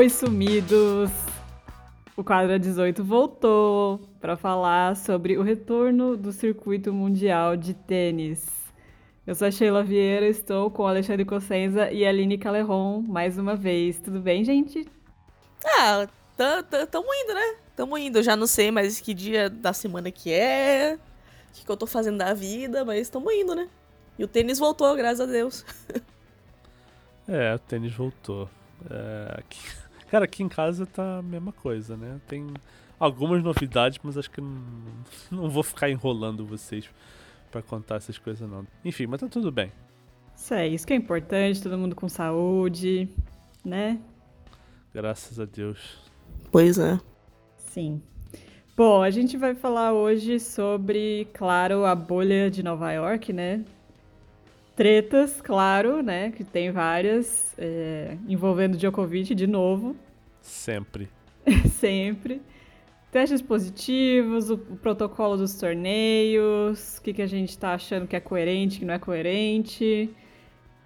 Oi, sumidos! O quadro 18 voltou para falar sobre o retorno do circuito mundial de tênis. Eu sou a Sheila Vieira, estou com Alexandre Cossenza e Aline Caleron mais uma vez. Tudo bem, gente? Ah, tamo indo, né? Tamo indo. Eu já não sei mais que dia da semana que é, o que, que eu tô fazendo da vida, mas tamo indo, né? E o tênis voltou, graças a Deus. é, o tênis voltou. É, aqui, cara, aqui em casa tá a mesma coisa, né? Tem algumas novidades, mas acho que não, não vou ficar enrolando vocês para contar essas coisas não. Enfim, mas tá tudo bem. Isso é, isso que é importante, todo mundo com saúde, né? Graças a Deus. Pois é. Sim. Bom, a gente vai falar hoje sobre, claro, a bolha de Nova York, né? Tretas, claro, né? Que tem várias, é, envolvendo Djokovic de novo. Sempre. Sempre. Testes positivos, o, o, protocolo dos torneios, o que, que a gente tá achando que é coerente, que não é coerente.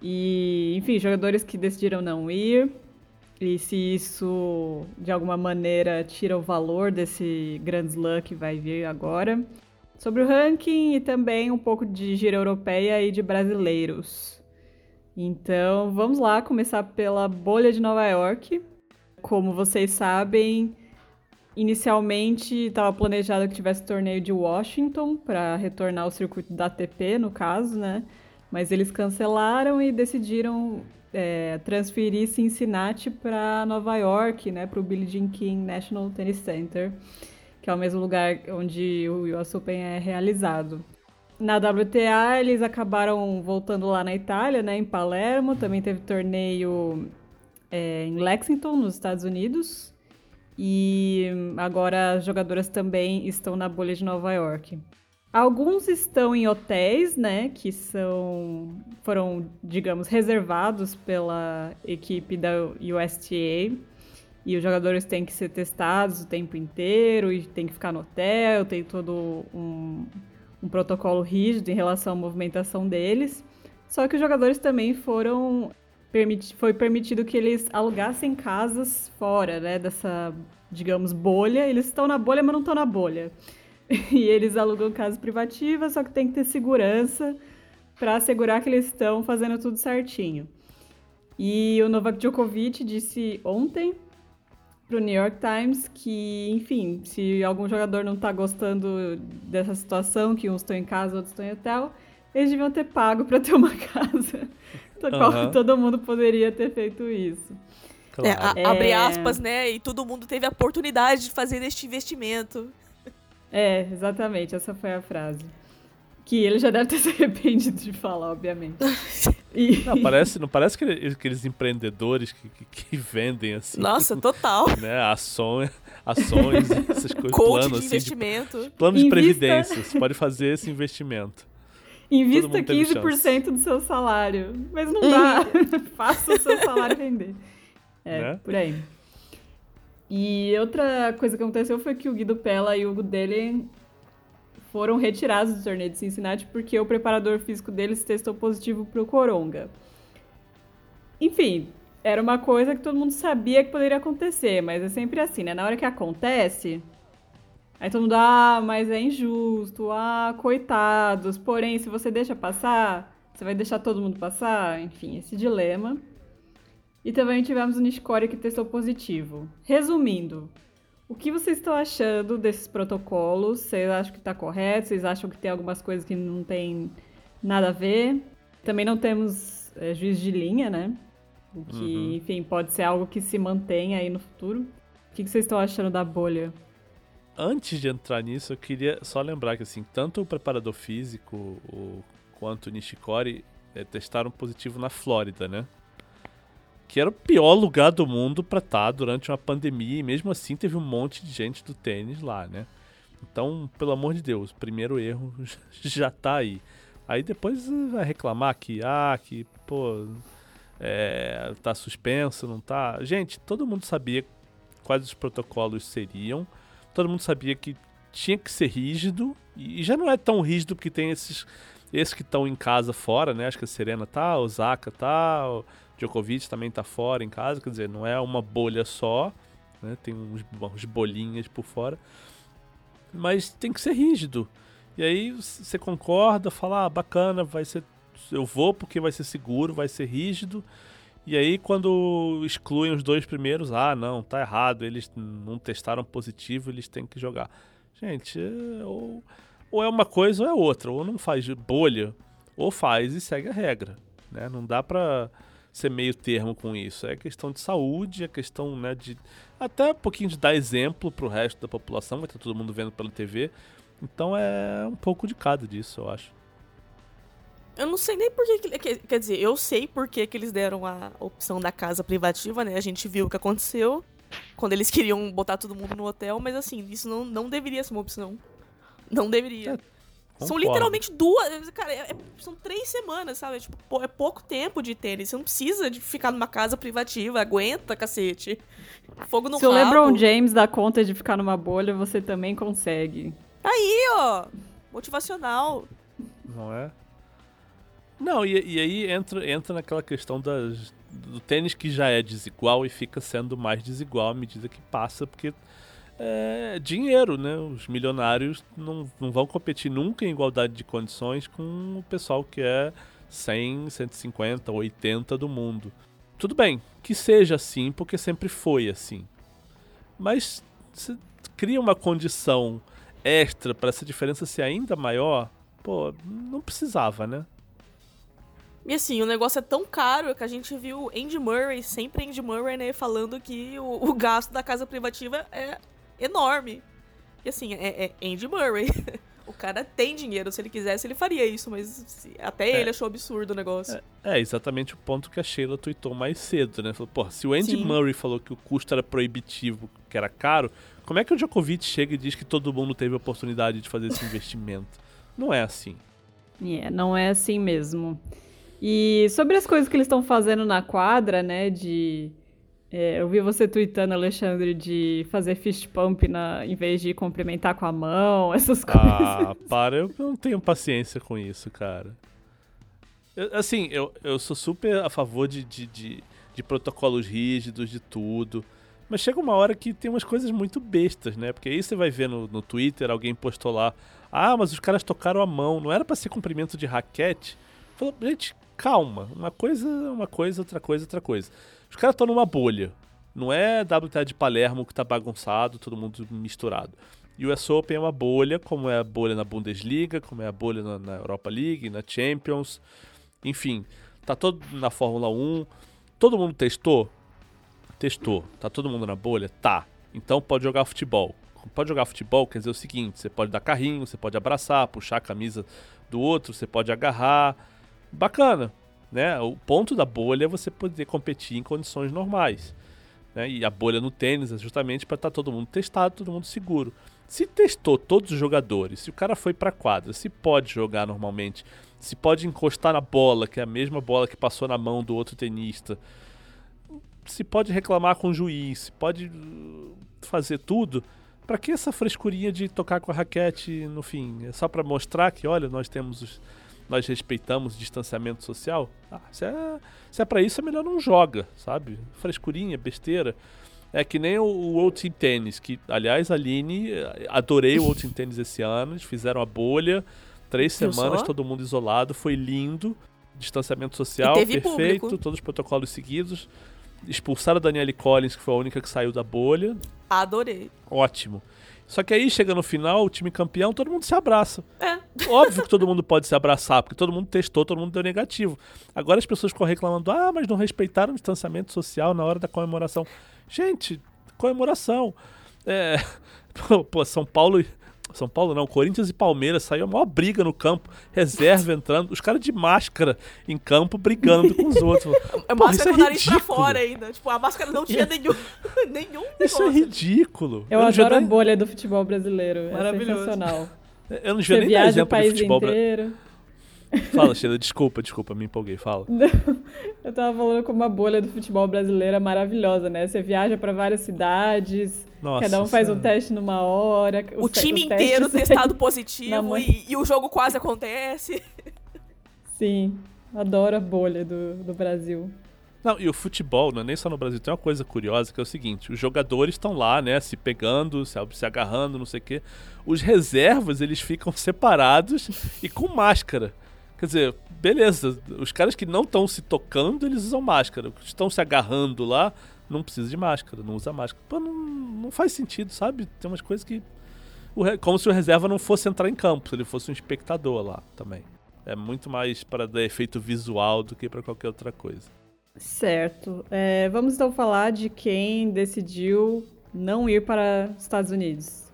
E, enfim, jogadores que decidiram não ir. E se isso, de alguma maneira, tira o valor desse Grand Slam que vai vir agora sobre o ranking e também um pouco de gira europeia e de brasileiros. Então, vamos lá começar pela bolha de Nova York. Como vocês sabem, inicialmente estava planejado que tivesse torneio de Washington para retornar ao circuito da ATP, no caso, né? Mas eles cancelaram e decidiram é, transferir Cincinnati para Nova York, né? Para o Billie Jean King National Tennis Center que é o mesmo lugar onde o US Open é realizado. Na WTA, eles acabaram voltando lá na Itália, né, em Palermo. Também teve torneio é, em Lexington, nos Estados Unidos. E agora as jogadoras também estão na bolha de Nova York. Alguns estão em hotéis, né, que são foram, digamos, reservados pela equipe da USTA e os jogadores têm que ser testados o tempo inteiro e tem que ficar no hotel, tem todo um, um protocolo rígido em relação à movimentação deles. Só que os jogadores também foram permiti foi permitido que eles alugassem casas fora, né, dessa, digamos, bolha. Eles estão na bolha, mas não estão na bolha. E eles alugam casas privativas, só que tem que ter segurança para assegurar que eles estão fazendo tudo certinho. E o Novak Djokovic disse ontem pro New York Times que, enfim, se algum jogador não tá gostando dessa situação, que uns estão em casa, outros estão em hotel, eles deviam ter pago para ter uma casa. Então, uhum. todo mundo poderia ter feito isso. Claro. É, a, abre é. aspas, né? E todo mundo teve a oportunidade de fazer este investimento. É, exatamente, essa foi a frase. Que ele já deve ter se arrependido de falar, obviamente. E... Não, parece, não parece que aqueles empreendedores que, que, que vendem assim. Nossa, total. Né, ações, ações essas coisas. Coach plano, de investimento. Assim, de, plano de Invista... previdência. Você pode fazer esse investimento. Invista 15% do seu salário. Mas não dá. Faça o seu salário render. É, né? por aí. E outra coisa que aconteceu foi que o Guido Pella e o Hugo Dele foram retirados do torneio de Cincinnati porque o preparador físico deles testou positivo para o Coronga. Enfim, era uma coisa que todo mundo sabia que poderia acontecer, mas é sempre assim, né? Na hora que acontece, aí todo mundo, ah, mas é injusto, ah, coitados. Porém, se você deixa passar, você vai deixar todo mundo passar? Enfim, esse dilema. E também tivemos o Nishikori que testou positivo. Resumindo, o que vocês estão achando desses protocolos? Vocês acham que está correto? Vocês acham que tem algumas coisas que não tem nada a ver? Também não temos é, juiz de linha, né? O que, uhum. enfim, pode ser algo que se mantém aí no futuro. O que, que vocês estão achando da bolha? Antes de entrar nisso, eu queria só lembrar que, assim, tanto o preparador físico o, quanto o Nishikori é, testaram positivo na Flórida, né? Que era o pior lugar do mundo para estar tá durante uma pandemia e mesmo assim teve um monte de gente do tênis lá, né? Então, pelo amor de Deus, primeiro erro já tá aí. Aí depois vai reclamar que, ah, que, pô, é, tá suspenso, não tá. Gente, todo mundo sabia quais os protocolos seriam, todo mundo sabia que tinha que ser rígido, e já não é tão rígido porque tem esses Esses que estão em casa fora, né? Acho que a Serena tá, o Zaka tá, Djokovic também tá fora em casa, quer dizer, não é uma bolha só, né? Tem uns, uns bolinhas por fora. Mas tem que ser rígido. E aí você concorda, fala, ah, bacana, vai ser. Eu vou porque vai ser seguro, vai ser rígido. E aí, quando excluem os dois primeiros, ah, não, tá errado, eles não testaram positivo, eles têm que jogar. Gente, é, ou, ou é uma coisa ou é outra, ou não faz bolha, ou faz e segue a regra. Né? Não dá pra ser meio termo com isso. É questão de saúde, é questão né, de até um pouquinho de dar exemplo pro resto da população, vai estar todo mundo vendo pela TV. Então é um pouco de cada disso, eu acho. Eu não sei nem por que, Quer dizer, eu sei por que, que eles deram a opção da casa privativa, né? A gente viu o que aconteceu quando eles queriam botar todo mundo no hotel, mas assim, isso não, não deveria ser uma opção. Não deveria. É, são literalmente duas. Cara, é, é, são três semanas, sabe? É, tipo, é pouco tempo de tênis. Você não precisa de ficar numa casa privativa. Aguenta, cacete. Fogo no Se rabo. Se o LeBron James dá conta de ficar numa bolha, você também consegue. Aí, ó. Motivacional. Não é? Não, e, e aí entra, entra naquela questão das, do tênis que já é desigual e fica sendo mais desigual à medida que passa, porque é dinheiro, né? Os milionários não, não vão competir nunca em igualdade de condições com o pessoal que é 100, 150, 80 do mundo. Tudo bem, que seja assim, porque sempre foi assim. Mas se cria uma condição extra para essa diferença ser ainda maior, pô, não precisava, né? E assim, o negócio é tão caro que a gente viu Andy Murray, sempre Andy Murray, né, falando que o, o gasto da casa privativa é enorme. E assim, é, é Andy Murray. o cara tem dinheiro, se ele quisesse ele faria isso, mas até é. ele achou absurdo o negócio. É, é, exatamente o ponto que a Sheila tweetou mais cedo, né? Falou, pô, se o Andy Sim. Murray falou que o custo era proibitivo, que era caro, como é que o Djokovic chega e diz que todo mundo teve a oportunidade de fazer esse investimento? Não é assim. É, não é assim mesmo. E sobre as coisas que eles estão fazendo na quadra, né? De. É, eu vi você tweetando, Alexandre, de fazer fist pump na, em vez de cumprimentar com a mão, essas ah, coisas. Ah, para, eu não tenho paciência com isso, cara. Eu, assim, eu, eu sou super a favor de, de, de, de protocolos rígidos, de tudo. Mas chega uma hora que tem umas coisas muito bestas, né? Porque aí você vai ver no, no Twitter, alguém postou lá, ah, mas os caras tocaram a mão, não era para ser cumprimento de raquete? Falou, gente, calma. Uma coisa, uma coisa, outra coisa, outra coisa. Os caras estão numa bolha. Não é WTA de Palermo que tá bagunçado, todo mundo misturado. E o US Open é uma bolha, como é a bolha na Bundesliga, como é a bolha na, na Europa League, na Champions. Enfim, tá todo na Fórmula 1. Todo mundo testou? Testou. Tá todo mundo na bolha? Tá. Então pode jogar futebol. Pode jogar futebol quer dizer o seguinte: você pode dar carrinho, você pode abraçar, puxar a camisa do outro, você pode agarrar bacana. Né? O ponto da bolha é você poder competir em condições normais. Né? E a bolha no tênis é justamente para estar tá todo mundo testado, todo mundo seguro. Se testou todos os jogadores, se o cara foi para quadra, se pode jogar normalmente, se pode encostar na bola, que é a mesma bola que passou na mão do outro tenista, se pode reclamar com o juiz, se pode uh, fazer tudo, para que essa frescurinha de tocar com a raquete no fim? É só para mostrar que, olha, nós temos os, nós respeitamos o distanciamento social, ah, se é, se é para isso, é melhor não joga, sabe? Frescurinha, besteira. É que nem o, o Tennis, que, aliás, Aline, adorei o Team Tennis esse ano, eles fizeram a bolha, três semanas, todo mundo isolado, foi lindo, distanciamento social perfeito, público. todos os protocolos seguidos. Expulsaram a Danielle Collins, que foi a única que saiu da bolha. Adorei. Ótimo. Só que aí chega no final, o time campeão, todo mundo se abraça. É. Óbvio que todo mundo pode se abraçar, porque todo mundo testou, todo mundo deu negativo. Agora as pessoas ficam reclamando: ah, mas não respeitaram o distanciamento social na hora da comemoração. Gente, comemoração. É, pô, São Paulo são Paulo não, Corinthians e Palmeiras saiu a maior briga no campo, reserva entrando, os caras de máscara em campo brigando com os outros. É máscara com o nariz pra fora ainda. Tipo, a máscara não tinha nenhum, nenhum negócio. Isso é ridículo. Eu, eu adoro a bolha do futebol brasileiro. É Maravilhoso. É sensacional. Eu não vi nem viaja exemplo o país de futebol inteiro. Fala, Sheila, desculpa, desculpa, me empolguei, fala. eu tava falando como a bolha do futebol brasileiro é maravilhosa, né? Você viaja para várias cidades, Nossa, cada um faz um teste numa hora. O time inteiro testado positivo e, e, o jogo quase acontece. Sim, adoro a bolha do, do Brasil. Não, e o futebol, não é nem só no Brasil, tem uma coisa curiosa que é o seguinte: os jogadores estão lá, né, se pegando, se, se agarrando, não sei o quê. Os reservas, eles ficam separados e com máscara. Quer dizer, beleza, os caras que não estão se tocando, eles usam máscara. Os que estão se agarrando lá, não precisa de máscara, não usa máscara. Pô, não, não faz sentido, sabe? Tem umas coisas que. Como se o reserva não fosse entrar em campo, se ele fosse um espectador lá também. É muito mais para dar efeito visual do que para qualquer outra coisa. Certo. É, vamos então falar de quem decidiu não ir para os Estados Unidos.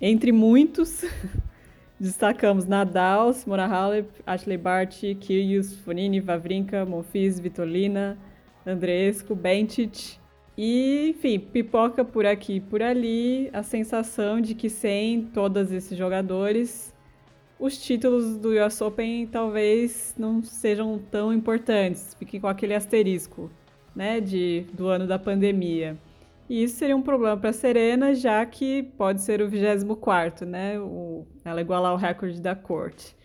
Entre muitos, destacamos Nadal, Simona Halep, Ashley Barty, Kyrgios, Fonini, Vavrinka, Monfils, Vitolina, Andresco, Bentic. E, enfim, pipoca por aqui e por ali a sensação de que sem todos esses jogadores os títulos do US Open talvez não sejam tão importantes, fiquem com aquele asterisco, né, de, do ano da pandemia. E isso seria um problema para a Serena, já que pode ser o 24, né, o, ela igualar o recorde da corte.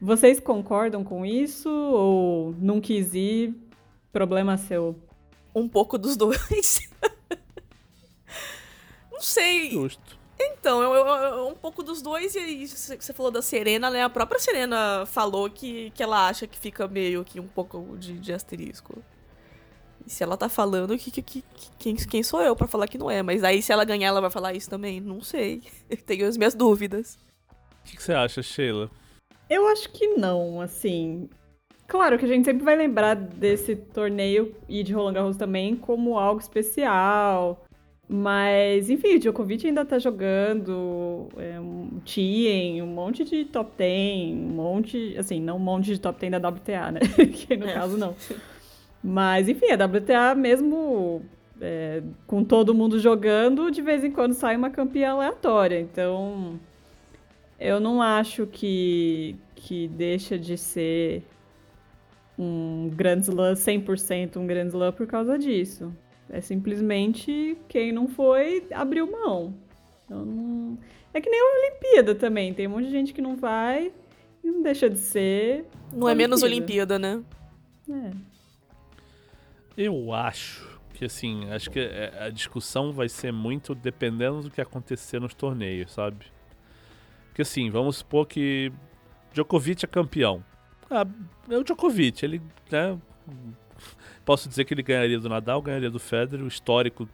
Vocês concordam com isso ou não quis ir? Problema seu. Um pouco dos dois. não sei. Justo. Então, eu, eu, eu, um pouco dos dois, e aí você falou da Serena, né? A própria Serena falou que, que ela acha que fica meio que um pouco de, de asterisco. E se ela tá falando, que, que, que, quem, quem sou eu para falar que não é? Mas aí se ela ganhar, ela vai falar isso também? Não sei. Tenho as minhas dúvidas. O que, que você acha, Sheila? Eu acho que não, assim. Claro que a gente sempre vai lembrar desse torneio e de Roland Garros também como algo especial mas, enfim, o Djokovic ainda tá jogando, é, um Tien, um monte de top 10, um monte, assim, não um monte de top 10 da WTA, né? que no é. caso não. Mas, enfim, a WTA mesmo é, com todo mundo jogando, de vez em quando sai uma campeã aleatória. Então, eu não acho que, que deixa de ser um Grand Slam, 100% um Grand Slam por causa disso. É simplesmente quem não foi abriu mão. Então, não... É que nem a Olimpíada também. Tem um monte de gente que não vai e não deixa de ser. Não é menos Olimpíada, né? É. Eu acho que assim, acho que é, a discussão vai ser muito dependendo do que acontecer nos torneios, sabe? Porque assim, vamos supor que Djokovic é campeão. Ah, é o Djokovic, ele, né, Posso dizer que ele ganharia do Nadal, ganharia do Federer. O histórico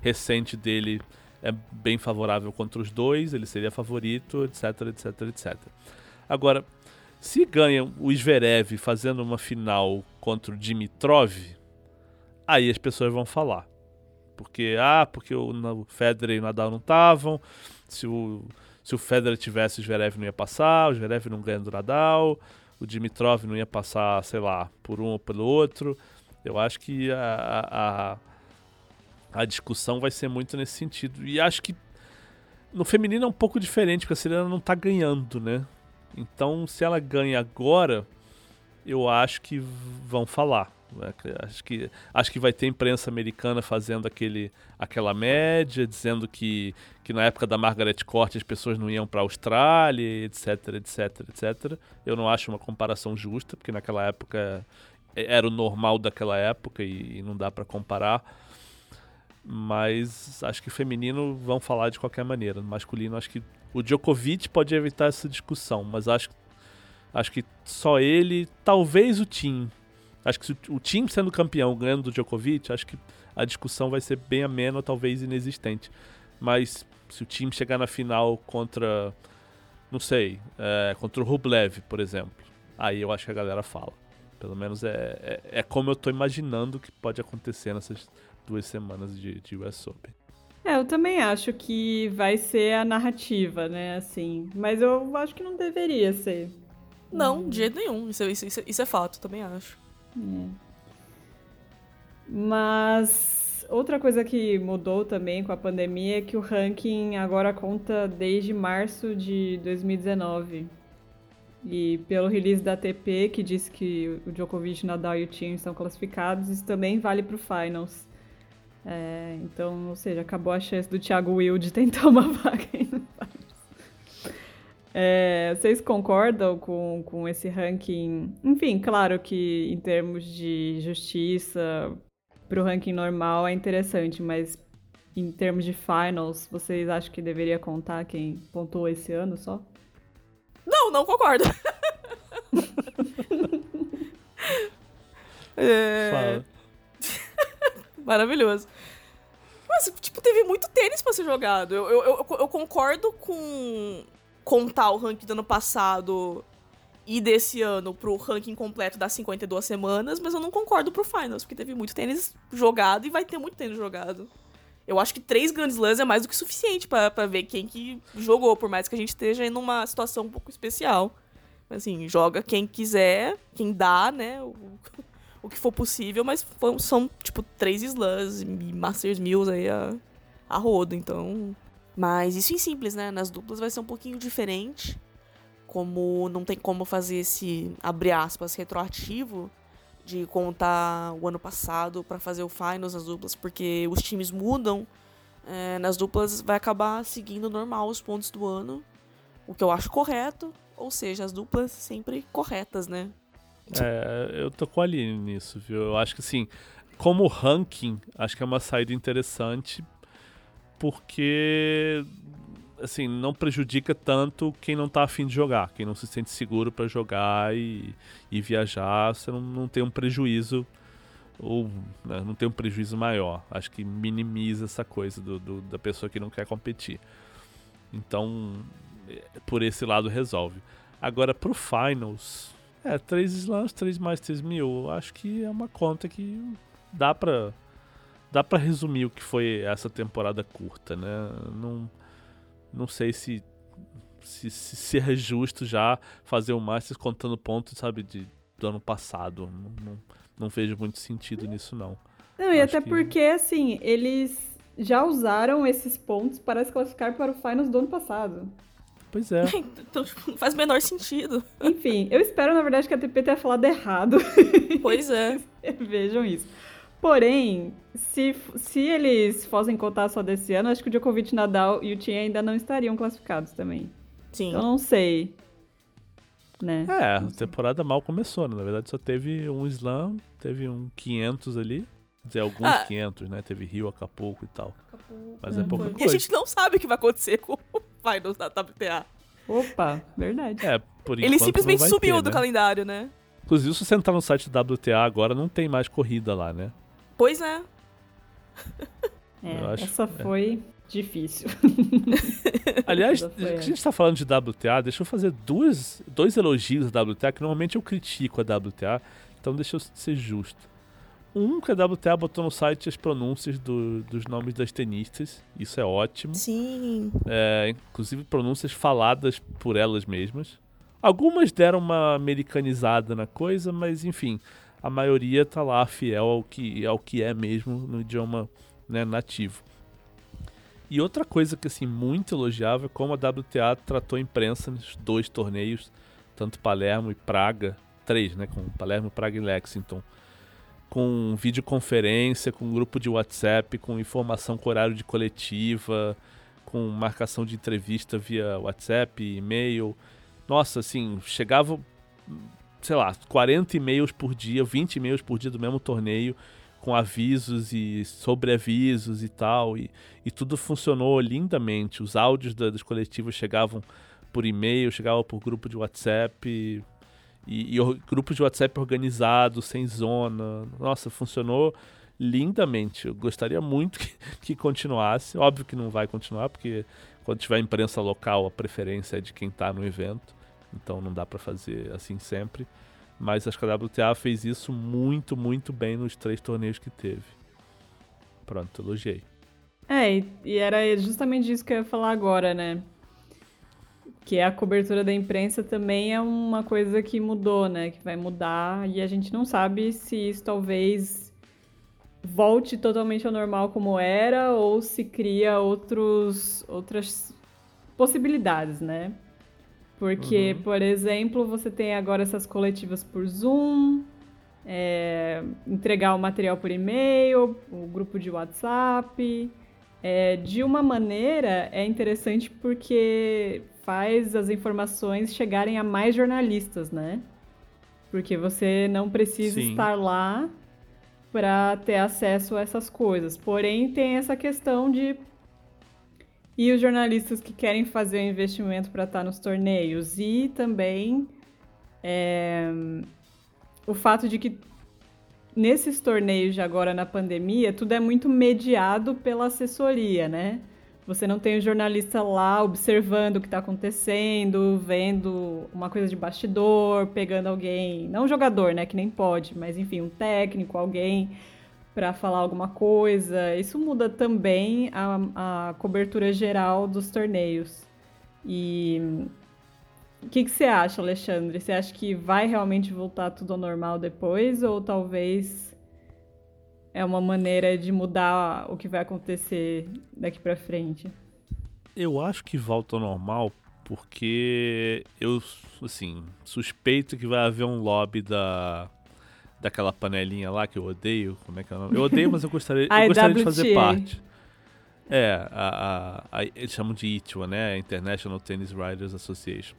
recente dele é bem favorável contra os dois, ele seria favorito, etc, etc, etc. Agora, se ganha o Zverev fazendo uma final contra o Dimitrov, aí as pessoas vão falar. Porque, ah, porque o Federer e o Nadal não estavam, se o, se o Federer tivesse, o Zverev não ia passar, o Zverev não ganha do Nadal, o Dimitrov não ia passar, sei lá, por um ou pelo outro. Eu acho que a, a, a discussão vai ser muito nesse sentido. E acho que no feminino é um pouco diferente, porque a Serena não tá ganhando, né? Então, se ela ganha agora, eu acho que vão falar. Né? Acho que, acho que vai ter imprensa americana fazendo aquele, aquela média, dizendo que, que na época da Margaret Court as pessoas não iam para a Austrália, etc, etc, etc. Eu não acho uma comparação justa, porque naquela época era o normal daquela época e, e não dá para comparar. Mas acho que feminino vão falar de qualquer maneira. No masculino, acho que o Djokovic pode evitar essa discussão, mas acho, acho que só ele, talvez o Tim. Acho que o, o Tim sendo campeão, ganhando do Djokovic, acho que a discussão vai ser bem amena, talvez inexistente. Mas se o time chegar na final contra, não sei, é, contra o Rublev, por exemplo, aí eu acho que a galera fala. Pelo menos é, é, é, como eu tô imaginando que pode acontecer nessas duas semanas de, de US Open. É, eu também acho que vai ser a narrativa, né, assim. Mas eu acho que não deveria ser. Não, de jeito nenhum. Isso, isso, isso, isso é fato, também acho. É. Mas outra coisa que mudou também com a pandemia é que o ranking agora conta desde março de 2019. E pelo release da ATP, que diz que o Djokovic, Nadal e o Thiem estão classificados, isso também vale para o Finals. É, então, ou seja, acabou a chance do Thiago Will de tentar uma vaga Finals. É, vocês concordam com, com esse ranking? Enfim, claro que em termos de justiça, para o ranking normal é interessante, mas em termos de finals, vocês acham que deveria contar quem pontuou esse ano só? Não, não concordo. é... Maravilhoso. Mas, tipo, teve muito tênis pra ser jogado. Eu, eu, eu, eu, concordo com contar o ranking do ano passado e desse ano pro ranking completo das 52 semanas, mas eu não concordo pro Finals, porque teve muito tênis jogado e vai ter muito tênis jogado. Eu acho que três grandes lãs é mais do que suficiente para ver quem que jogou, por mais que a gente esteja em uma situação um pouco especial. Assim, joga quem quiser, quem dá, né? O, o que for possível, mas são, tipo, três slams e Masters Mills aí a, a rodo, então. Mas isso em simples, né? Nas duplas vai ser um pouquinho diferente. Como não tem como fazer esse, abre aspas, retroativo de contar o ano passado para fazer o finals nas duplas, porque os times mudam. É, nas duplas vai acabar seguindo normal os pontos do ano, o que eu acho correto, ou seja, as duplas sempre corretas, né? É, eu tô com a Aline nisso, viu? Eu acho que assim, como ranking, acho que é uma saída interessante, porque assim, não prejudica tanto quem não tá afim de jogar, quem não se sente seguro para jogar e, e viajar, você não, não tem um prejuízo ou né, não tem um prejuízo maior. Acho que minimiza essa coisa do, do, da pessoa que não quer competir. Então, é, por esse lado resolve. Agora, pro Finals, é, 3 slams, 3 mais 3 mil, acho que é uma conta que dá pra, dá pra resumir o que foi essa temporada curta, né? Não não sei se se, se ser justo já fazer o Masters contando pontos, sabe, de, do ano passado. Não, não, não vejo muito sentido nisso, não. Não, e Acho até que... porque, assim, eles já usaram esses pontos para se classificar para o Finals do ano passado. Pois é. então, tipo, não faz o menor sentido. Enfim, eu espero, na verdade, que a TP tenha falado errado. Pois é. Vejam isso. Porém, se, se eles fossem contar só desse ano, acho que o Djokovic, Nadal e o Thiem ainda não estariam classificados também. Sim. Eu não sei. Né? É, a temporada mal começou, né? Na verdade, só teve um slam, teve um 500 ali. Quer dizer, alguns ah. 500, né? Teve Rio, Acapulco e tal. Acapulco. Mas é, é pouca coisa. E a gente não sabe o que vai acontecer com o Finals da WTA. Opa, verdade. É, por enquanto Ele simplesmente subiu ter, do né? calendário, né? Inclusive, se você entrar no site da WTA agora, não tem mais corrida lá, né? Pois é. É, acho, essa é. foi é. difícil. Aliás, já que a gente está falando de WTA, deixa eu fazer duas, dois elogios da WTA, que normalmente eu critico a WTA, então deixa eu ser justo. Um, que a WTA botou no site as pronúncias do, dos nomes das tenistas, isso é ótimo. Sim. É, inclusive pronúncias faladas por elas mesmas. Algumas deram uma americanizada na coisa, mas enfim, a maioria tá lá fiel ao que, ao que é mesmo no idioma né, nativo. E outra coisa que assim muito elogiável é como a WTA tratou a imprensa nos dois torneios, tanto Palermo e Praga, três, né, com Palermo, Praga e Lexington, com videoconferência, com grupo de WhatsApp, com informação com horário de coletiva, com marcação de entrevista via WhatsApp, e-mail. Nossa, assim, chegava sei lá, 40 e-mails por dia, 20 e-mails por dia do mesmo torneio, com avisos e sobreavisos e tal, e, e tudo funcionou lindamente. Os áudios da, dos coletivos chegavam por e-mail, chegavam por grupo de WhatsApp, e, e, e grupo de WhatsApp organizado, sem zona. Nossa, funcionou lindamente. Eu gostaria muito que, que continuasse. Óbvio que não vai continuar, porque quando tiver imprensa local, a preferência é de quem está no evento então não dá para fazer assim sempre. Mas acho que a WTA fez isso muito, muito bem nos três torneios que teve. Pronto, elogiei. É, e era justamente isso que eu ia falar agora, né? Que a cobertura da imprensa também é uma coisa que mudou, né? Que vai mudar e a gente não sabe se isso talvez volte totalmente ao normal como era ou se cria outros, outras possibilidades, né? Porque, uhum. por exemplo, você tem agora essas coletivas por Zoom, é, entregar o material por e-mail, o grupo de WhatsApp. É, de uma maneira, é interessante porque faz as informações chegarem a mais jornalistas, né? Porque você não precisa Sim. estar lá para ter acesso a essas coisas. Porém, tem essa questão de e os jornalistas que querem fazer o investimento para estar nos torneios e também é, o fato de que nesses torneios de agora na pandemia tudo é muito mediado pela assessoria, né? Você não tem o jornalista lá observando o que está acontecendo, vendo uma coisa de bastidor, pegando alguém, não um jogador, né, que nem pode, mas enfim, um técnico, alguém para falar alguma coisa. Isso muda também a, a cobertura geral dos torneios. E o que, que você acha, Alexandre? Você acha que vai realmente voltar tudo ao normal depois ou talvez é uma maneira de mudar o que vai acontecer daqui para frente? Eu acho que volta ao normal porque eu, assim, suspeito que vai haver um lobby da daquela panelinha lá que eu odeio. Como é que é o nome? Eu odeio, mas eu gostaria, eu gostaria de fazer parte. É, a, a, a- eles chamam de ITWA, né? International Tennis Writers Association.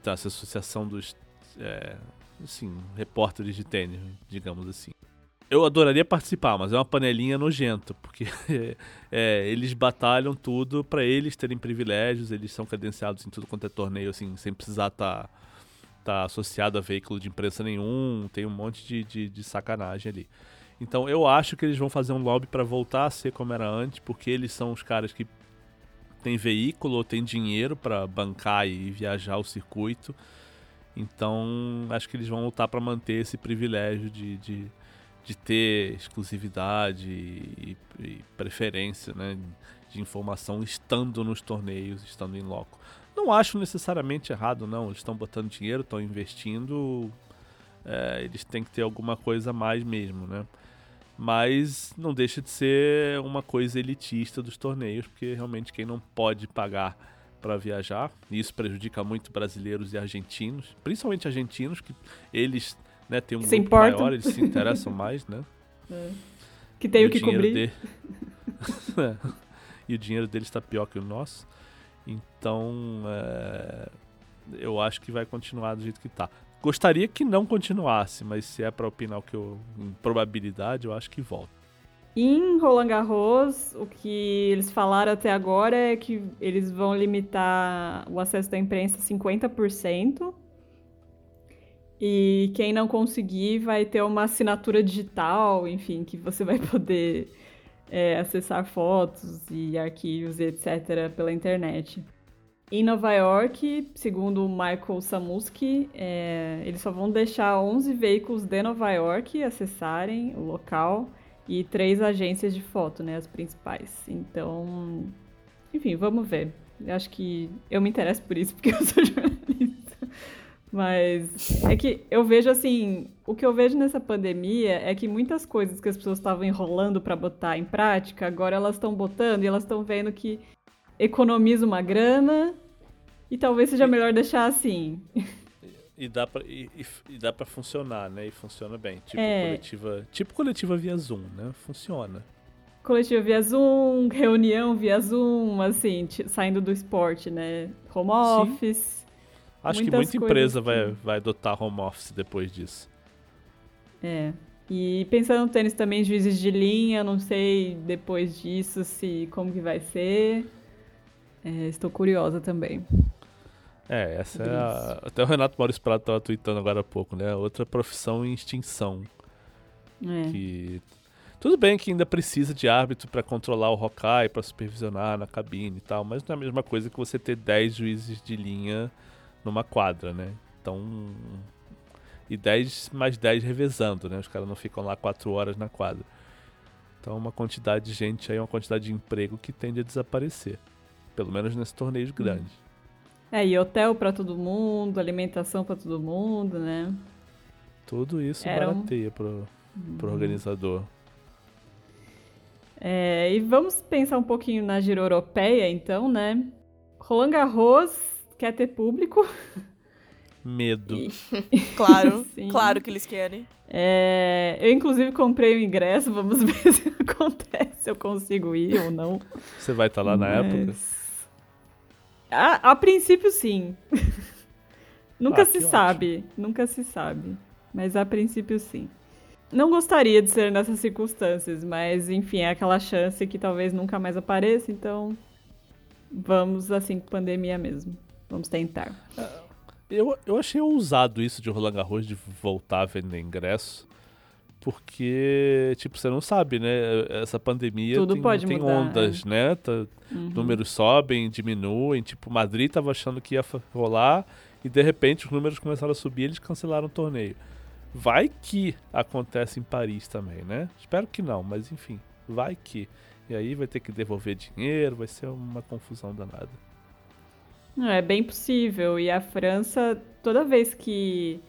Então, essa associação dos, é, assim, repórteres de tênis, digamos assim. Eu adoraria participar, mas é uma panelinha nojenta, porque é, eles batalham tudo pra eles terem privilégios, eles são credenciados em tudo quanto é torneio, assim, sem precisar estar tá associado a veículo de imprensa nenhum, tem um monte de, de, de sacanagem ali. Então eu acho que eles vão fazer um lobby pra voltar a ser como era antes, porque eles são os caras que têm veículo, têm dinheiro pra bancar e viajar o circuito. Então acho que eles vão lutar pra manter esse privilégio de, de, de ter exclusividade e, e preferência né, de informação estando nos torneios, estando em loco. Não acho necessariamente errado, não. Eles estão botando dinheiro, estão investindo. é, eles têm que ter alguma coisa a mais mesmo, né? Mas não deixa de ser uma coisa elitista dos torneios, porque realmente quem não pode pagar para viajar, e isso prejudica muito brasileiros e argentinos, principalmente argentinos, que eles né, têm um Se grupo importam. maior, eles se interessam mais, né? Que tem E o que cobrir. de- e o dinheiro deles está pior que o nosso. Então, é, eu acho que vai continuar do jeito que tá. Gostaria que não continuasse, mas se é para opinar o que eu, em probabilidade, eu acho que volta. Em Roland Garros, o que eles falaram até agora é que eles vão limitar o acesso da imprensa a 50%. E quem não conseguir vai ter uma assinatura digital, enfim, que você vai poder é, acessar fotos e arquivos e etc. pela internet. Em Nova York, segundo o Michael Samuski, é, eles só vão deixar 11 veículos de Nova York acessarem o local e três agências de foto, né, as principais. Então, enfim, vamos ver. Eu acho que eu me interesso por isso porque eu sou jornalista. Mas é que eu vejo assim, o que eu vejo nessa pandemia é que muitas coisas que as pessoas estavam enrolando para botar em prática, agora elas estão botando e elas estão vendo que economiza uma grana e talvez seja melhor deixar assim. E dá pra, e, e- dá pra funcionar, né? E funciona bem. Tipo É. coletiva. Tipo coletiva via Zoom, né? Funciona. Coletiva via Zoom, reunião via Zoom, assim, saindo do esporte, né? Home Sim. Acho que muita empresa coisas vai, que- vai adotar home office depois disso. É. E pensando no tênis também, juízes de linha, não sei depois disso se como que vai ser. É, estou curiosa também. É, essa é a... Até o Renato Maurício Prado tava tweetando agora há pouco, né? Outra profissão em extinção. É. Que. Tudo bem que ainda precisa de árbitro pra controlar o Hawkeye, pra supervisionar na cabine e tal, mas não é a mesma coisa que você ter 10 juízes de linha numa quadra, né? Então. E 10 mais 10 revezando, né? Os caras não ficam lá 4 horas na quadra. Então, uma quantidade de gente aí, uma quantidade de emprego que tende a desaparecer. Pelo menos nesses torneios grandes. É, e hotel pra todo mundo, alimentação pra todo mundo, né? Tudo isso Era um- barateia pro, pro organizador. É, e vamos pensar um pouquinho na gira europeia, então, né? Roland Garros quer ter público. Medo. E- Claro, Sim. claro que eles querem. É, eu, inclusive, comprei o ingresso. Vamos ver se acontece, se eu consigo ir ou não. Você vai estar lá na época? Mas- A, a princípio, sim. nunca Ah, se que ótimo. sabe. Nunca se sabe. Mas a princípio, sim. Não gostaria de ser nessas circunstâncias, mas enfim, é aquela chance que talvez nunca mais apareça, então vamos assim com pandemia mesmo. Vamos tentar. Eu, eu achei ousado isso de Roland Garros de voltar a vender ingresso. Porque, tipo, você não sabe, né? Essa pandemia Tudo tem, pode tem mudar, é. ondas, né? Tá- Uhum. Números sobem, diminuem. Tipo, Madrid tava achando que ia rolar e de repente os números começaram a subir e eles cancelaram o torneio. Vai que acontece em Paris também, né? Espero que não, mas enfim, vai que. E aí vai ter que devolver dinheiro, vai ser uma confusão danada. Não, é bem possível. E a França, toda vez que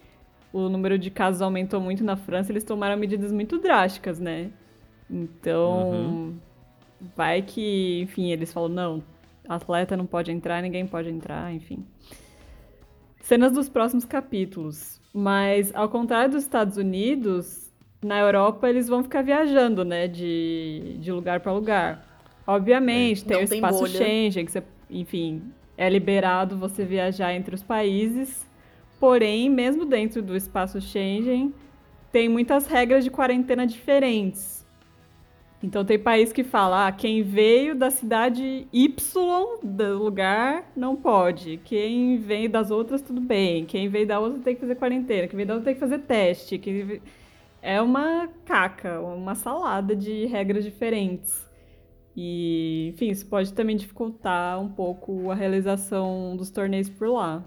o número de casos aumentou muito na França, eles tomaram medidas muito drásticas, né? Então, Uhum. vai que, enfim, eles falam, não, atleta não pode entrar, ninguém pode entrar, enfim. Cenas dos próximos capítulos. Mas, ao contrário dos Estados Unidos, na Europa eles vão ficar viajando, né? De, de lugar para lugar. Obviamente, tem Não o tem espaço bolha. Schengen, que você, enfim, é liberado você viajar entre os países. Porém, mesmo dentro do espaço Schengen, tem muitas regras de quarentena diferentes. Então tem país que fala, ah, quem veio da cidade Y do lugar não pode. Quem veio das outras, tudo bem. Quem veio da outra tem que fazer quarentena. Quem veio da outra tem que fazer teste. É uma caca, uma salada de regras diferentes. E, enfim, isso pode também dificultar um pouco a realização dos torneios por lá.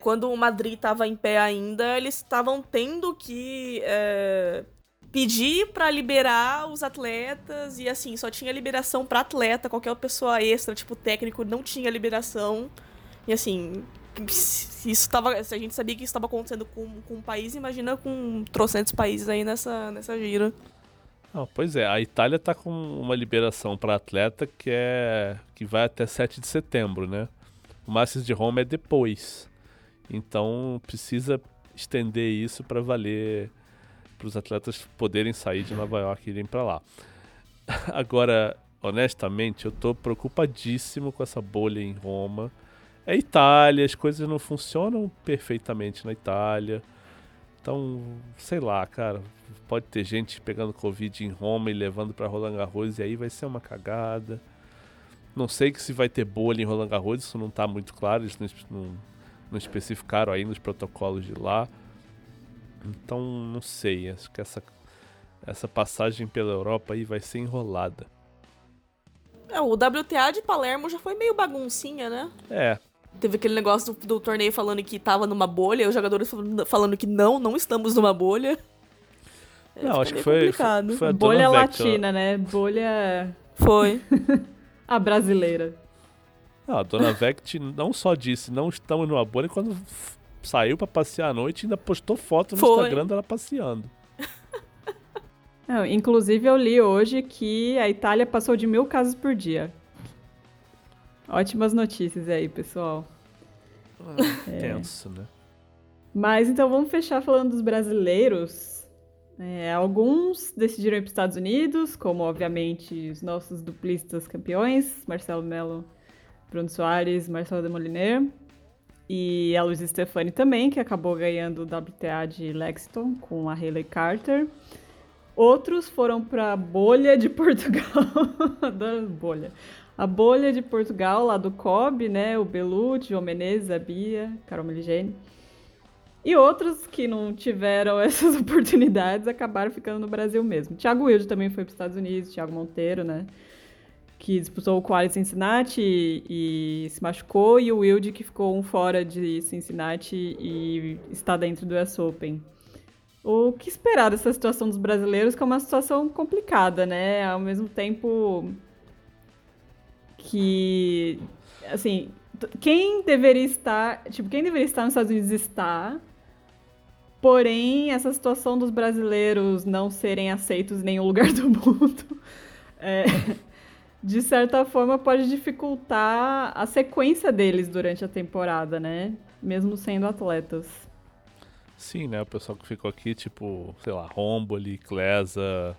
Quando o Madrid estava em pé ainda, eles estavam tendo que é, pedir pra liberar os atletas e assim, só tinha liberação pra atleta, qualquer pessoa extra, tipo técnico, não tinha liberação. E assim, se isso tava, se a gente sabia que isso estava acontecendo com, com um país, imagina com trocentos países aí nessa, nessa gira. Não, pois é, a Itália tá com uma liberação para atleta que é que vai até 7 de setembro, né? O Masters de Roma é depois. Então precisa estender isso para valer para os atletas poderem sair de Nova York e irem para lá. Agora, honestamente, eu tô preocupadíssimo com essa bolha em Roma. É Itália, as coisas não funcionam perfeitamente na Itália. Então, sei lá, cara, pode ter gente pegando Covid em Roma e levando pra Roland Garros e aí vai ser uma cagada. Não sei que se vai ter bolha em Roland Garros, isso não tá muito claro, eles não, não, não especificaram aí nos protocolos de lá. Então, não sei, acho que essa, essa passagem pela Europa aí vai ser enrolada. É, o WTA de Palermo já foi meio baguncinha, né? É, Teve aquele negócio do, do torneio falando que tava numa bolha, os jogadores falando que não, não estamos numa bolha. É, não, acho que foi, complicado. foi, foi a Bolha latina, né? Bolha Foi. a brasileira. Não, a Dona Vect não só disse não estamos numa bolha, quando saiu pra passear à noite ainda postou foto no Foi. Instagram dela passeando. Não, inclusive, eu li hoje que a Itália passou de mil casos por dia. Ótimas notícias aí, pessoal. Tenso, né? Mas então vamos fechar falando dos brasileiros. É, alguns decidiram ir para os Estados Unidos, como obviamente os nossos duplistas campeões, Marcelo Melo, Bruno Soares, Marcelo Demoliner. E a Luiz Stefani também, que acabou ganhando o WTA de Lexington com a Hayley Carter. Outros foram para a bolha de Portugal. Adoro bolha. A bolha de Portugal, lá do COB, né? O Belucci, João Menezes, a Bia, Carol Meligeni. E outros que não tiveram essas oportunidades acabaram ficando no Brasil mesmo. Thiago Wilde também foi para os Estados Unidos, Thiago Monteiro, né? Que disputou o quali Cincinnati e, e se machucou, e o Wilde que ficou um fora de Cincinnati e está dentro do US Open. O que esperar dessa situação dos brasileiros, que é uma situação complicada, né? Ao mesmo tempo que, assim, quem deveria estar, tipo, quem deveria estar nos Estados Unidos está, porém, essa situação dos brasileiros não serem aceitos em nenhum lugar do mundo, é, de certa forma pode dificultar a sequência deles durante a temporada, né? Mesmo sendo atletas. Sim, né? O pessoal que ficou aqui, tipo, sei lá, Romboli, Klesa,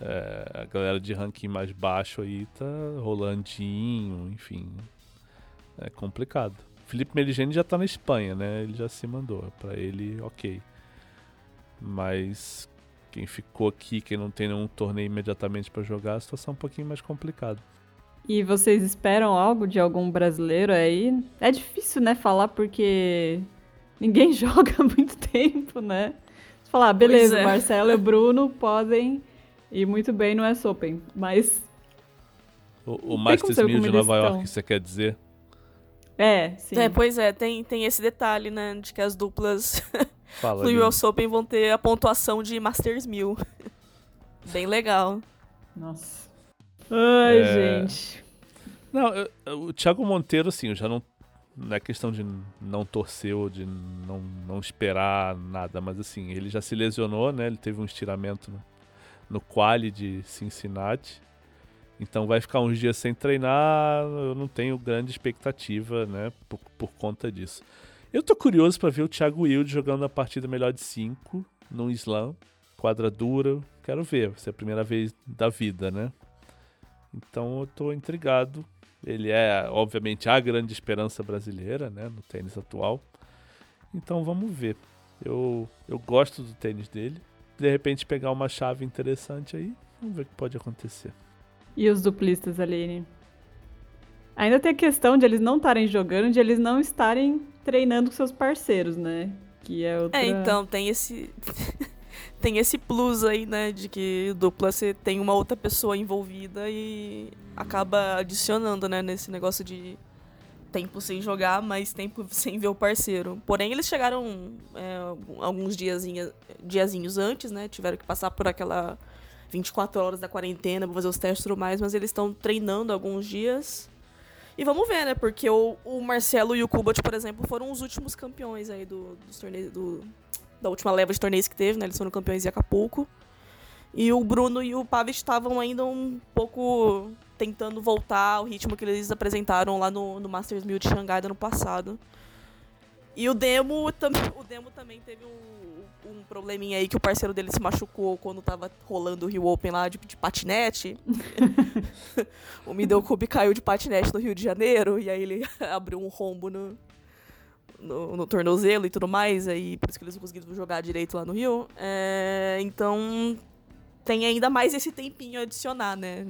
é, a galera de ranking mais baixo aí tá Rolandinho, enfim. É complicado. Felipe Meligeni já tá na Espanha, né? Ele já se mandou. Para ele, ok. Mas quem ficou aqui, quem não tem nenhum torneio imediatamente para jogar, a situação é um pouquinho mais complicada. E vocês esperam algo de algum brasileiro aí? É difícil, né, falar porque ninguém joga há muito tempo, né? Você falar, ah, beleza, é. Marcelo e o Bruno podem ir muito bem no S Open, mas o, o Masters 1000 de Nova York, você quer dizer? É, sim. É, pois é, tem, tem esse detalhe, né, de que as duplas Fala, no US Open vão ter a pontuação de Masters 1000. Bem legal. Nossa. Ai, é... gente. Não, eu, o Thiago Monteiro, assim, eu já não. Não é questão de não torcer ou de não, não esperar nada, mas assim, ele já se lesionou, né? Ele teve um estiramento no, no quali de Cincinnati. Então vai ficar uns dias sem treinar, eu não tenho grande expectativa, né, por, por conta disso. Eu tô curioso para ver o Thiago Wilde jogando a partida melhor de 5 no slam, quadra dura, quero ver, vai ser a primeira vez da vida, né? Então eu tô intrigado. Ele é, obviamente, a grande esperança brasileira, né, no tênis atual. Então vamos ver. Eu, eu gosto do tênis dele. De repente pegar uma chave interessante aí, vamos ver o que pode acontecer. E os duplistas, Aline? Ainda tem a questão de eles não estarem jogando, de eles não estarem treinando com seus parceiros, né? Que é outra... É, então, tem esse... tem esse plus aí, né? De que dupla você tem uma outra pessoa envolvida e acaba adicionando, né? Nesse negócio de tempo sem jogar, mas tempo sem ver o parceiro. Porém, eles chegaram é, alguns diazinhos, diazinhos antes, né? Tiveram que passar por aquela 24 horas da quarentena pra fazer os testes e tudo mais, mas eles estão treinando alguns dias. E vamos ver, né? Porque o, o Marcelo e o Kubat, por exemplo, foram os últimos campeões aí do, dos torneios. Do, da última leva de torneios que teve, né? Eles foram campeões de Acapulco. E o Bruno e o Pavic estavam ainda um pouco tentando voltar ao ritmo que eles apresentaram lá no, no Masters 1000 de Xangai do ano passado. E o Demo, o Demo também teve um, um probleminha aí que o parceiro dele se machucou quando tava rolando o Rio Open lá de, de patinete. o Middle Cube caiu de patinete no Rio de Janeiro e aí ele abriu um rombo no, no, no, tornozelo e tudo mais, aí por isso que eles não conseguiram jogar direito lá no Rio. É, então tem ainda mais esse tempinho a adicionar, né?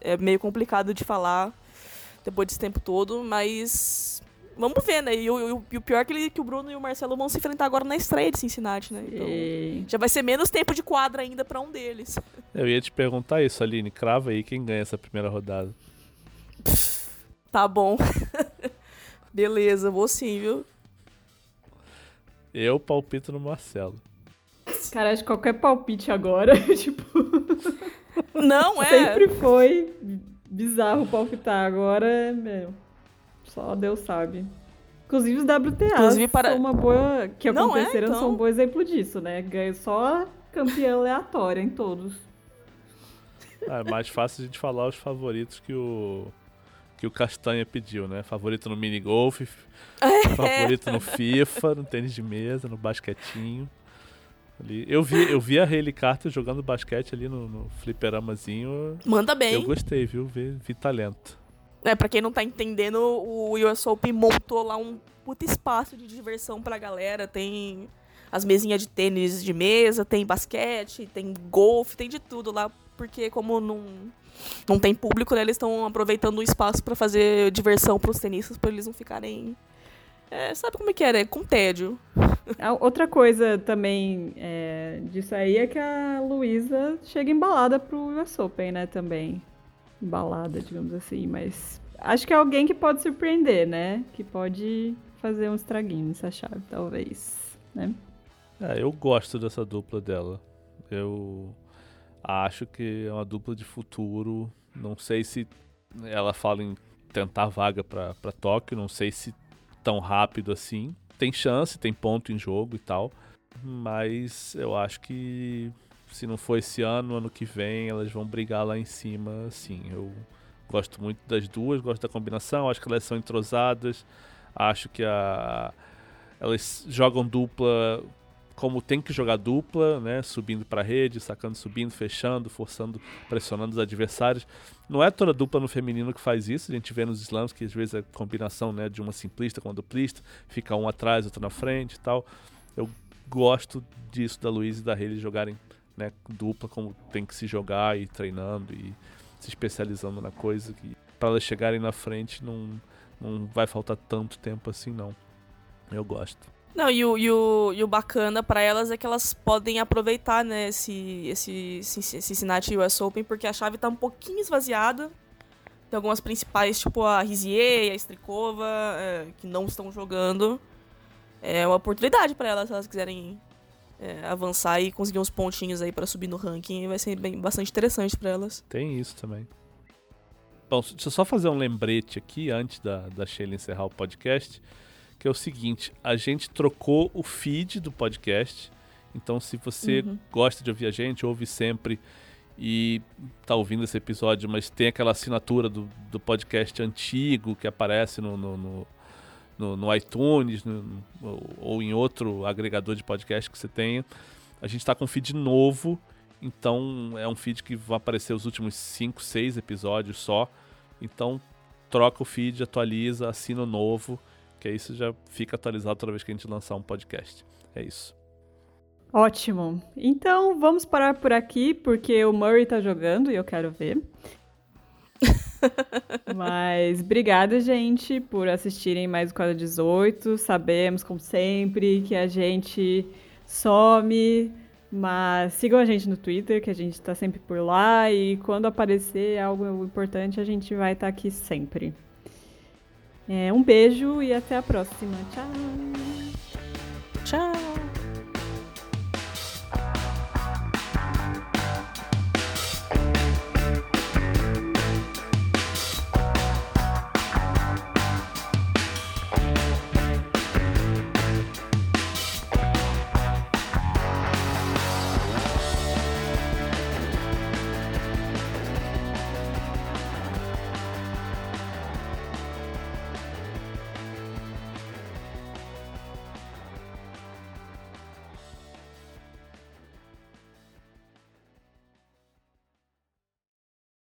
É meio complicado de falar depois desse tempo todo, mas Vamos ver, né? E o, e o pior é que, ele, que o Bruno e o Marcelo vão se enfrentar agora na estreia de Cincinnati, né? Então, e... já vai ser menos tempo de quadra ainda para um deles. Eu ia te perguntar isso, Aline. Crava aí quem ganha essa primeira rodada. tá bom. Beleza, vou sim, viu? Eu palpito no Marcelo. Cara, acho que qualquer palpite agora, tipo. Não, é. Sempre foi bizarro palpitar. Agora, meu. Só Deus sabe. Inclusive os WTA Inclusive para... são uma boa. que Não é, aconteceram é, então... são um bom exemplo disso, né? Ganha só campeã aleatória em todos. É mais fácil a gente falar os favoritos que o. Que o Castanha pediu, né? Favorito no mini golf, é. favorito no FIFA, no tênis de mesa, no basquetinho. Ali. Eu vi, eu vi a Hayley Carter jogando basquete ali no, no fliperamazinho. Manda bem. Eu gostei, viu? Vi, vi talento. É, pra quem não tá entendendo, o US Open montou lá um puta espaço de diversão pra galera. Tem as mesinhas de tênis de mesa, tem basquete, tem golfe, tem de tudo lá. Porque como não, não tem público, né, eles estão aproveitando o espaço para fazer diversão pros tenistas, pra eles não ficarem... É, sabe como é que é, né? Com tédio. Outra coisa também é, disso aí é que a Luísa chega embalada pro US Open, né, também balada, digamos assim, mas acho que é alguém que pode surpreender, né? Que pode fazer um estraguinho nessa chave, talvez, né? É, eu gosto dessa dupla dela. Eu acho que é uma dupla de futuro. Não sei se ela fala em tentar vaga para Tóquio, não sei se tão rápido assim. Tem chance, tem ponto em jogo e tal. Mas eu acho que se não for esse ano, ano que vem, elas vão brigar lá em cima, sim. Eu gosto muito das duas, gosto da combinação, acho que elas são entrosadas, acho que a elas jogam dupla como tem que jogar dupla, né, subindo para a rede, sacando, subindo, fechando, forçando, pressionando os adversários. Não é toda dupla no feminino que faz isso, a gente vê nos slams que às vezes é combinação né, de uma simplista com uma duplista, fica um atrás, outro na frente e tal. Eu gosto disso da Luiz e da Haley jogarem né, dupla como tem que se jogar e treinando e se especializando na coisa que para elas chegarem na frente não, não vai faltar tanto tempo assim não. Eu gosto. Não, e o, e o, e o bacana para elas é que elas podem aproveitar, né, esse, esse, esse Cincinnati US Open, porque a chave tá um pouquinho esvaziada. Tem algumas principais, tipo a Rizier e a Strikova, é, que não estão jogando. É uma oportunidade para elas, se elas quiserem é, avançar e conseguir uns pontinhos aí para subir no ranking. Vai ser bem, bastante interessante para elas. Tem isso também. Bom, deixa eu só fazer um lembrete aqui, antes da, da Sheila encerrar o podcast que é o seguinte: a gente trocou o feed do podcast. Então, se você uhum. gosta de ouvir a gente, ouve sempre e tá ouvindo esse episódio, mas tem aquela assinatura do, do podcast antigo que aparece no, no, no, no, no iTunes no, ou em outro agregador de podcast que você tenha, a gente está com um feed novo. Então, é um feed que vai aparecer os últimos 5, 6 episódios só. Então, troca o feed, atualiza, assina o novo que aí você já fica atualizado toda vez que a gente lançar um podcast. É isso. Ótimo. Então vamos parar por aqui, porque o Murray tá jogando e eu quero ver. Mas obrigada, gente, por assistirem mais o quadro 18. Sabemos, como sempre, que a gente some, mas sigam a gente no Twitter, que a gente tá sempre por lá. E quando aparecer algo importante, a gente vai estar tá aqui sempre. É, um beijo e até a próxima. Tchau!